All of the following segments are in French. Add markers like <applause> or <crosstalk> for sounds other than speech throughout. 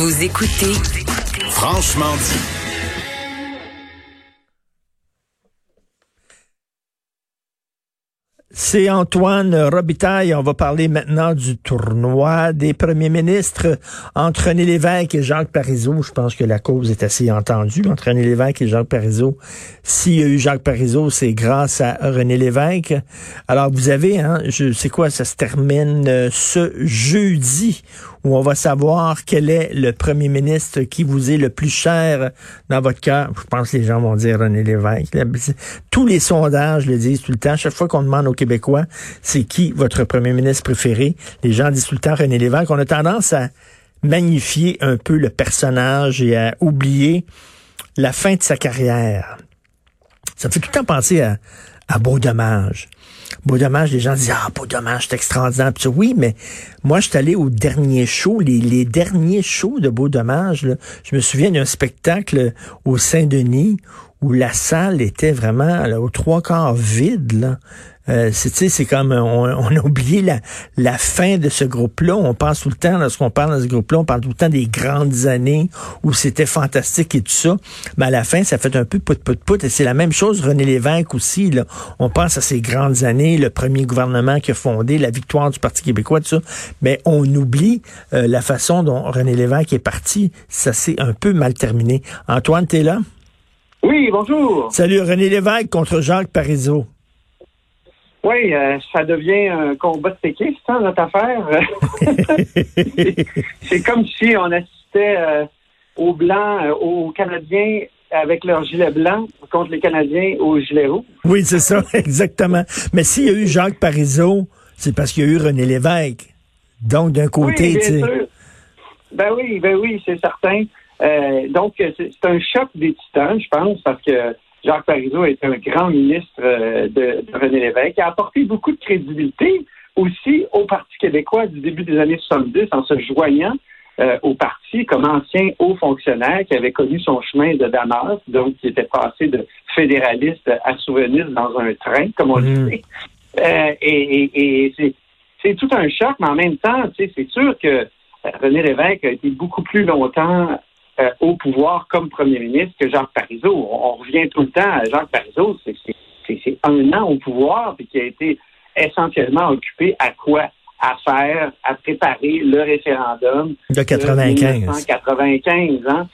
Vous écoutez Franchement dit. C'est Antoine Robitaille. On va parler maintenant du tournoi des premiers ministres entre René Lévesque et Jacques Parizeau. Je pense que la cause est assez entendue entre René Lévesque et Jacques Parizeau. S'il y a eu Jacques Parizeau, c'est grâce à René Lévesque. Alors, vous avez, hein, je sais quoi, ça se termine euh, ce jeudi où on va savoir quel est le premier ministre qui vous est le plus cher dans votre cœur. Je pense que les gens vont dire René Lévesque. Tous les sondages le disent tout le temps. Chaque fois qu'on demande aux C'est qui votre premier ministre préféré, les gens disent tout le temps René Lévesque. On a tendance à magnifier un peu le personnage et à oublier la fin de sa carrière. Ça me fait tout le temps penser à, à Beau Dommage. Beau dommage, les gens disent Ah, beau dommage, c'est extraordinaire. Oui, mais moi, je suis allé au dernier show, les, derniers shows de Beau dommage. Je me souviens d'un spectacle au Saint-Denis où la salle était vraiment là, aux trois quarts vide. Là. Euh, c'est, comme on, on, a oublié la, la fin de ce groupe-là. On pense tout le temps, lorsqu'on parle de ce groupe-là, on parle tout le temps des grandes années où c'était fantastique et tout ça. Mais à la fin, ça fait un peu pout pout pout. Et c'est la même chose, René Lévesque aussi. Là. On pense à ces grandes années, le premier gouvernement qui a fondé, la victoire du Parti québécois, tout ça. Mais on oublie euh, la façon dont René Lévesque est parti. Ça s'est un peu mal terminé. Antoine, t'es là? Oui, bonjour. Salut, René Lévesque contre Jacques Parizeau. Oui, euh, ça devient un combat de séquistes, hein, notre affaire. <laughs> c'est comme si on assistait euh, aux Blancs, euh, aux Canadiens avec leur gilet blanc contre les Canadiens aux gilets rouges. Oui, c'est ça, <laughs> exactement. Mais s'il y a eu Jacques Parizeau, c'est parce qu'il y a eu René Lévesque. Donc, d'un côté, oui, tu sais. Ben oui, ben oui, c'est certain. Euh, donc, c'est un choc des titans, je pense, parce que Jacques Parizeau est un grand ministre euh, de, de, René Lévesque, qui a apporté beaucoup de crédibilité aussi au Parti québécois du début des années 70 en se joignant euh, au parti comme ancien haut fonctionnaire qui avait connu son chemin de Damas, donc qui était passé de fédéraliste à souverainiste dans un train, comme on mmh. le sait. Euh, et, et, et c'est tout un choc, mais en même temps, c'est sûr que René Lévesque a été beaucoup plus longtemps euh, au pouvoir comme premier ministre que Jacques Parizeau. On, on revient tout le temps à Jacques Parizeau, c'est un an au pouvoir, puis qui a été essentiellement occupé à quoi? À faire, à préparer le référendum de 95. 1995, hein?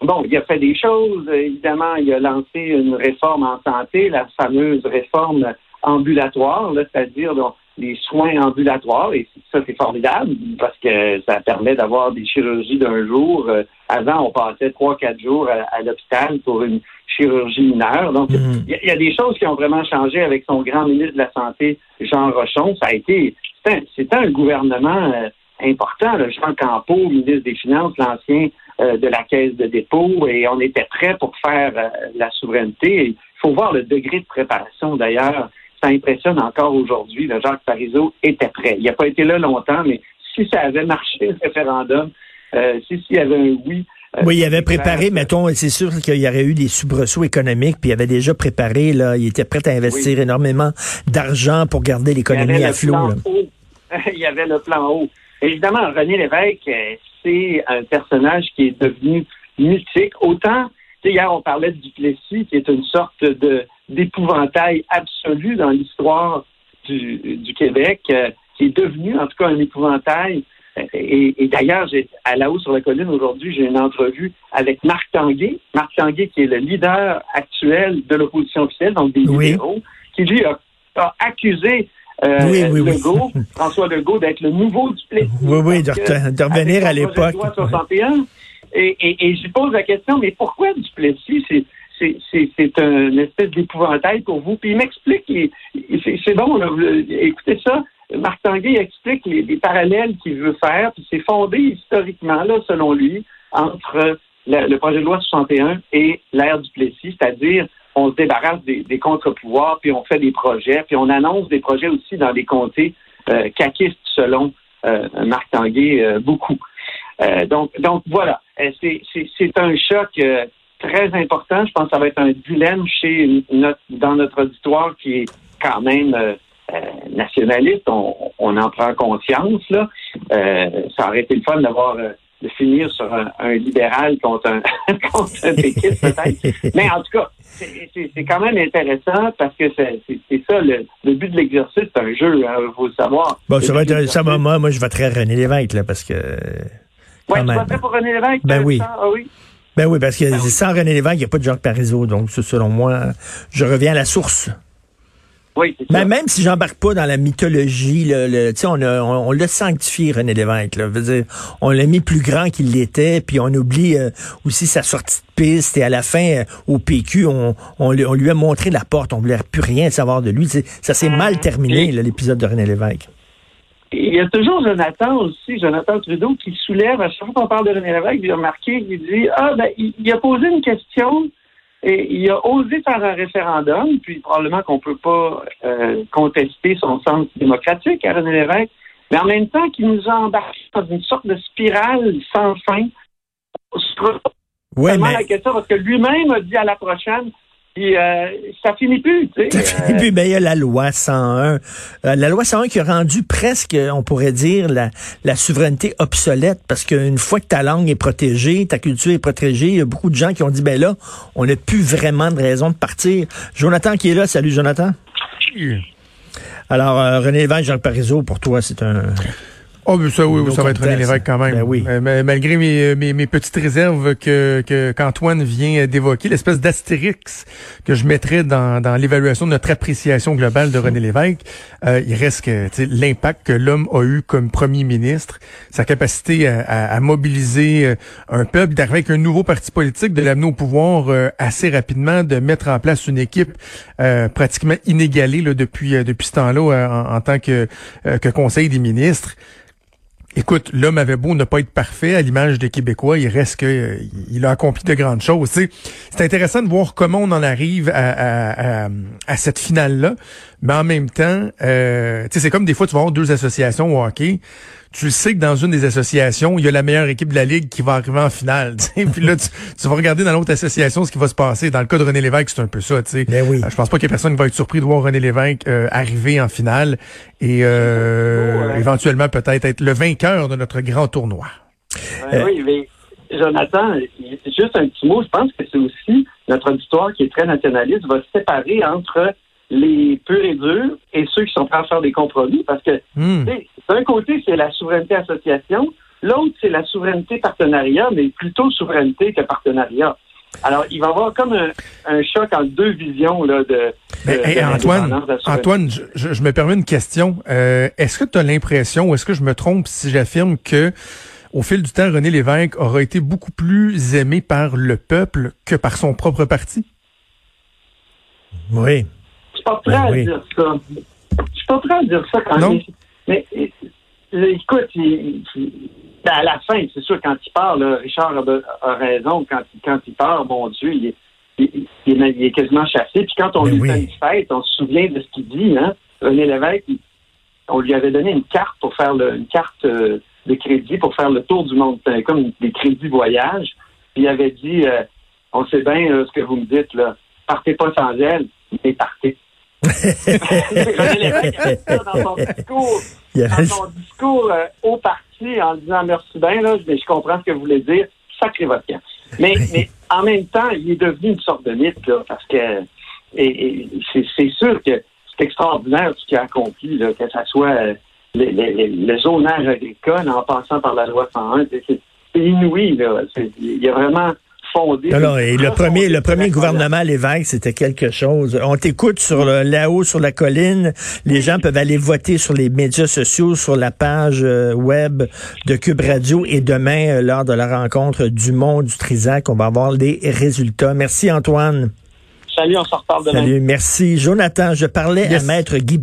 Bon, il a fait des choses. Évidemment, il a lancé une réforme en santé, la fameuse réforme ambulatoire, c'est-à-dire les soins ambulatoires, et ça, c'est formidable parce que ça permet d'avoir des chirurgies d'un jour. Avant, on passait trois, quatre jours à, à l'hôpital pour une chirurgie mineure. Donc, il mm. y, y, a des choses qui ont vraiment changé avec son grand ministre de la Santé, Jean Rochon. Ça a été, c'était un, un, gouvernement euh, important. Là. Jean Campeau, ministre des Finances, l'ancien euh, de la Caisse de dépôt, et on était prêt pour faire euh, la souveraineté. Il faut voir le degré de préparation, d'ailleurs ça impressionne encore aujourd'hui. Jacques Parizeau était prêt. Il n'a pas été là longtemps, mais si ça avait marché, le référendum, euh, si s'il y avait un oui. Euh, oui, il avait préparé, mettons, c'est sûr qu'il y aurait eu des soubresauts économiques, puis il avait déjà préparé, là, il était prêt à investir oui. énormément d'argent pour garder l'économie à flot. <laughs> il y avait le plan haut. Évidemment, René Lévesque, c'est un personnage qui est devenu mythique. Autant, hier, on parlait de Duplessis, qui est une sorte de d'épouvantail absolu dans l'histoire du, du, Québec, euh, qui est devenu en tout cas un épouvantail. Et, et d'ailleurs, à la haut sur la colline aujourd'hui, j'ai une entrevue avec Marc Tanguay. Marc Tanguay, qui est le leader actuel de l'opposition officielle, donc des oui. libéraux, qui lui a, a accusé euh, oui, oui, Legault, oui. François Legault, d'être le nouveau du Plessis. Oui, oui, de, de revenir à l'époque. Et, et, et je pose la question, mais pourquoi Duplessis? C'est c'est un espèce d'épouvantail pour vous. Puis il m'explique, c'est bon, là, écoutez ça, Marc Tanguay explique les, les parallèles qu'il veut faire, puis c'est fondé historiquement, là, selon lui, entre le, projet de loi 61 et l'ère du Plessis, c'est-à-dire on se débarrasse des, contre-pouvoirs, puis on fait des projets, puis on annonce des projets aussi dans des comtés euh, caquistes, selon euh, Marc Tanguay, euh, beaucoup. Euh, donc, donc voilà, c'est un choc très important. Je pense que ça va être un dilemme chez notre, dans notre auditoire qui est quand même euh, euh, nationaliste. On, on en prend conscience. Là. Euh, ça aurait été le fun d'avoir de finir sur un, un libéral contre un, <laughs> contre un péquiste, peut-être. Mais en tout cas, c'est- quand même intéressant parce que c'est ça, le, le but de l'exercice, c'est un jeu, il faut le savoir. Bon, ça va être, ça moi, moi, je voterai René Lévesque, là, parce que, quand tu voterais pour René Lévesque? Ben oui. ça? Ah oui. Ben oui, parce que sans René Lévesque, il n'y a pas de Jacques Parizeau. Donc, selon moi, je reviens à la source. Oui, c'est Mais ça. même si j'embarque pas dans la mythologie, le, le- on, a- on, on l'a sanctifié, René Lévesque. Là. Veux dire, on l'a mis plus grand qu'il l'était, puis on oublie euh, aussi sa sortie de piste. Et à la fin, euh, au PQ, on, on, lui- a montré la porte. On voulait plus rien savoir de lui. Ça s'est mal terminé, là, l'épisode de René Lévesque. Il y a toujours Jonathan aussi, Jonathan Trudeau, qui soulève, à chaque fois qu'on parle de René Lévesque, il a remarqué, il dit Ah, ben, il, il a posé une question et il a osé faire un référendum, puis probablement qu'on ne peut pas euh, contester son sens démocratique à René Lévesque, mais en même temps qu'il nous a embarqués dans une sorte de spirale sans fin. sur Ouais, mais la question, parce que lui-même a dit à la prochaine, puis euh, ça finit plus, tu sais. Et puis, ben, il y a la loi 101. Euh, la loi 101 qui a rendu presque, on pourrait dire, la, la souveraineté obsolète, parce qu'une fois que ta langue est protégée, ta culture est protégée, il y a beaucoup de gens qui ont dit, ben là, on n'a plus vraiment de raison de partir. Jonathan qui est là, salut Jonathan. Alors, euh, René Lévesque, Jacques Parizeau, pour toi, c'est un... Oh, mais ça, oui, ça va être René. Lévesque quand même. Ben oui. Euh, mais malgré mes, mes, mes petites réserves que que- qu'Antoine vient d'évoquer, l'espèce d'astérix que je mettrais dans, dans l'évaluation de notre appréciation globale de René Lévesque, euh, il reste que l'impact que l'homme a eu comme premier ministre, sa capacité à, à- à mobiliser euh, un peuple, d'arriver avec un nouveau parti politique, de l'amener au pouvoir euh, assez rapidement, de mettre en place une équipe euh, pratiquement inégalée là, depuis euh, depuis ce temps-là euh, en, en tant que, euh, que conseil des ministres. Écoute, l'homme avait beau ne pas être parfait à l'image des Québécois, il reste que il a accompli de grandes choses. C'est intéressant de voir comment on en arrive à, à, à, à cette finale-là, mais en même temps, euh, c'est comme des fois tu vas avoir deux associations au hockey. Tu le sais que dans une des associations, il y a la meilleure équipe de la ligue qui va arriver en finale. <laughs> tu sais. Puis là, tu, tu vas regarder dans l'autre association ce qui va se passer. Dans le cas de René Lévesque, c'est un peu ça. Tu sais. Ben oui. Euh, Je pense pas qu'il y ait personne qui va être surpris de voir René Lévesque euh, arriver en finale et euh, Ouais. éventuellement peut-être être le vainqueur de notre grand tournoi. Ouais, Euh, Oui, mais Jonathan, juste un petit mot, je pense que c'est aussi notre auditoire qui est très nationaliste va se séparer entre les purs et durs et ceux qui sont prêts à faire des compromis parce que Hmm. D'un côté, c'est la souveraineté association, l'autre, c'est la souveraineté partenariat, mais plutôt souveraineté que partenariat. Alors, il va y avoir comme un, un choc entre deux visions là, de, Mais, de- hey, de Antoine. Antoine, je, je- je me permets une question. Euh, est-ce que tu as l'impression, ou est-ce que je me trompe si j'affirme que au fil du temps, René Lévesque aura été beaucoup plus aimé par le peuple que par son propre parti? Oui. Je suis pas prêt Ben à oui. dire ça. Je suis pas prêt à dire ça quand Non? même. Mais écoute, il- il- ben, à la fin, c'est sûr, quand il part, là, Richard a, a raison. Quand, il- quand il part, mon Dieu, il est, il, il est, quasiment chassé. Puis quand on Ben lui oui. fait une fête, on se souvient de ce qu'il dit. Hein? René Lévesque, on lui avait donné une carte pour faire le, une carte euh, de crédit pour faire le tour du monde, comme des crédits voyage. Puis il avait dit, euh, on sait bien euh, ce que vous me dites là, partez pas sans elle, mais partez. Dans son discours, y dans son discours euh, au parti en disant merci bien, là, mais je comprends ce que vous voulez dire, sacré votre camp. Mais, <laughs> mais en même temps, il est devenu une sorte de mythe, là, parce que et, et c'est sûr que c'est extraordinaire ce qu'il a accompli, là, que ce soit euh, le, le- le zonage agricole en passant par la loi 101. C'est c'est inouï, là. Il a vraiment fondé. Et le premier, le premier gouvernement Lévesque, c'était quelque chose. On t'écoute sur le, là-haut sur la colline. Les gens peuvent aller voter sur les médias sociaux, sur la page euh, web de Cube Radio. Et demain, euh, lors de la rencontre du monde du Trisac, on va avoir les résultats. Merci Antoine. Salut, on se reparle demain. Salut, merci. Jonathan, je parlais Yes. à Maître Guy